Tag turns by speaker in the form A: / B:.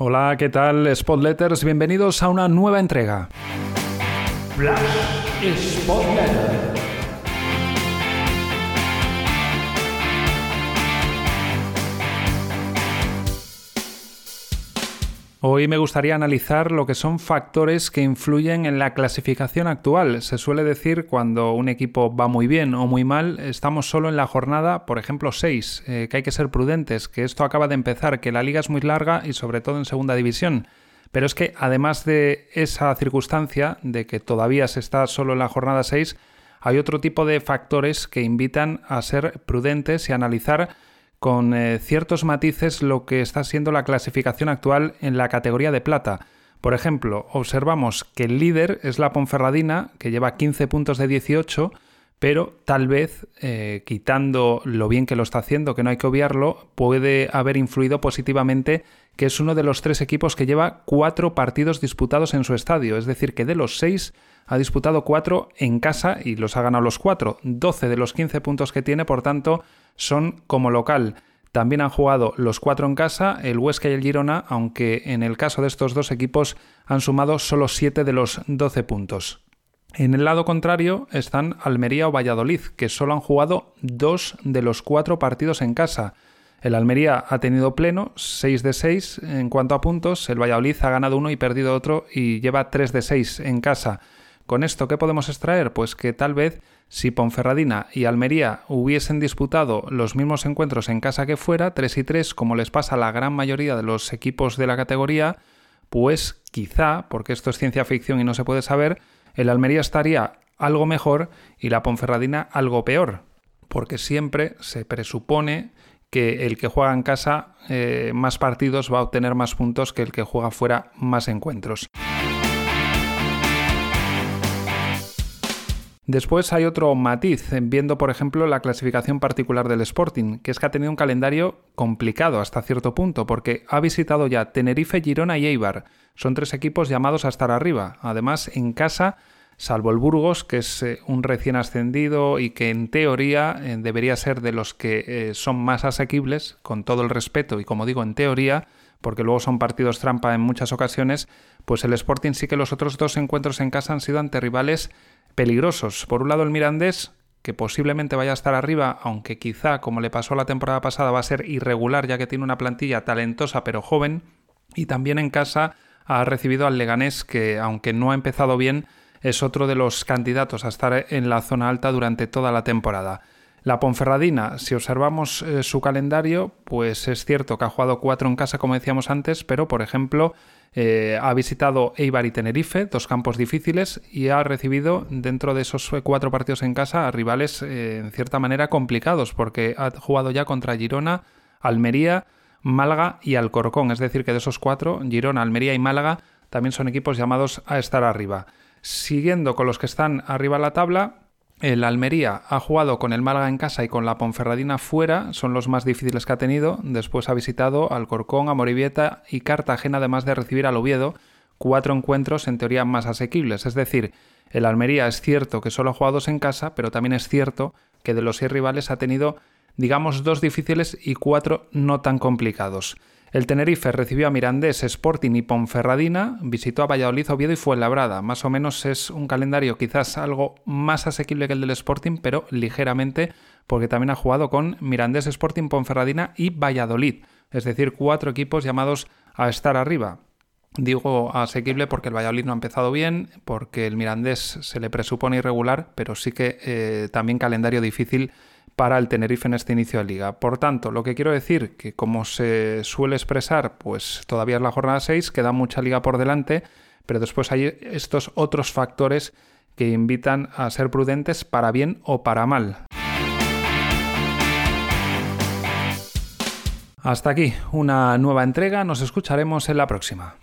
A: Hola, ¿qué tal Spotletters? Bienvenidos a una nueva entrega. Hoy me gustaría analizar lo que son factores que influyen en la clasificación actual. Se suele decir cuando un equipo va muy bien o muy mal, estamos solo en la jornada, por ejemplo, 6, eh, que hay que ser prudentes, que esto acaba de empezar, que la liga es muy larga y sobre todo en segunda división. Pero es que además de esa circunstancia de que todavía se está solo en la jornada 6, hay otro tipo de factores que invitan a ser prudentes y analizar con eh, ciertos matices lo que está siendo la clasificación actual en la categoría de plata. Por ejemplo, observamos que el líder es la Ponferradina, que lleva 15 puntos de 18, pero tal vez, eh, quitando lo bien que lo está haciendo, que no hay que obviarlo, puede haber influido positivamente que es uno de los tres equipos que lleva cuatro partidos disputados en su estadio, es decir, que de los seis ha disputado cuatro en casa y los ha ganado los cuatro. 12 de los 15 puntos que tiene, por tanto, son como local. También han jugado los cuatro en casa, el Huesca y el Girona, aunque en el caso de estos dos equipos han sumado solo 7 de los 12 puntos. En el lado contrario están Almería o Valladolid, que solo han jugado dos de los cuatro partidos en casa. El Almería ha tenido pleno, 6 de 6 en cuanto a puntos, el Valladolid ha ganado uno y perdido otro y lleva 3 de 6 en casa. Con esto, ¿qué podemos extraer? Pues que tal vez si Ponferradina y Almería hubiesen disputado los mismos encuentros en casa que fuera, 3 y 3, como les pasa a la gran mayoría de los equipos de la categoría, pues quizá, porque esto es ciencia ficción y no se puede saber, el Almería estaría algo mejor y la Ponferradina algo peor, porque siempre se presupone que el que juega en casa eh, más partidos va a obtener más puntos que el que juega fuera más encuentros. Después hay otro matiz, viendo por ejemplo la clasificación particular del Sporting, que es que ha tenido un calendario complicado hasta cierto punto, porque ha visitado ya Tenerife, Girona y Eibar. Son tres equipos llamados a estar arriba. Además, en casa, salvo el Burgos, que es eh, un recién ascendido y que en teoría eh, debería ser de los que eh, son más asequibles, con todo el respeto y como digo, en teoría, porque luego son partidos trampa en muchas ocasiones, pues el Sporting sí que los otros dos encuentros en casa han sido ante rivales peligrosos. Por un lado el Mirandés, que posiblemente vaya a estar arriba, aunque quizá, como le pasó la temporada pasada, va a ser irregular ya que tiene una plantilla talentosa pero joven. Y también en casa ha recibido al Leganés, que aunque no ha empezado bien, es otro de los candidatos a estar en la zona alta durante toda la temporada. La Ponferradina, si observamos eh, su calendario, pues es cierto que ha jugado cuatro en casa, como decíamos antes, pero por ejemplo eh, ha visitado Eibar y Tenerife, dos campos difíciles, y ha recibido dentro de esos cuatro partidos en casa a rivales eh, en cierta manera complicados, porque ha jugado ya contra Girona, Almería, Málaga y Alcorcón. Es decir, que de esos cuatro, Girona, Almería y Málaga también son equipos llamados a estar arriba. Siguiendo con los que están arriba en la tabla, el Almería ha jugado con el Málaga en casa y con la Ponferradina fuera, son los más difíciles que ha tenido. Después ha visitado Alcorcón, Amoribieta y Cartagena, además de recibir al Oviedo, cuatro encuentros en teoría más asequibles. Es decir, el Almería es cierto que solo ha jugado en casa, pero también es cierto que de los seis rivales ha tenido, digamos, dos difíciles y cuatro no tan complicados. El Tenerife recibió a Mirandés, Sporting y Ponferradina, visitó a Valladolid, Oviedo y Fuenlabrada. Más o menos es un calendario quizás algo más asequible que el del Sporting, pero ligeramente, porque también ha jugado con Mirandés, Sporting, Ponferradina y Valladolid. Es decir, cuatro equipos llamados a estar arriba. Digo asequible porque el Valladolid no ha empezado bien, porque el Mirandés se le presupone irregular, pero sí que eh, también calendario difícil para el Tenerife en este inicio de liga. Por tanto, lo que quiero decir que como se suele expresar, pues todavía es la jornada 6, queda mucha liga por delante, pero después hay estos otros factores que invitan a ser prudentes para bien o para mal. Hasta aquí una nueva entrega, nos escucharemos en la próxima.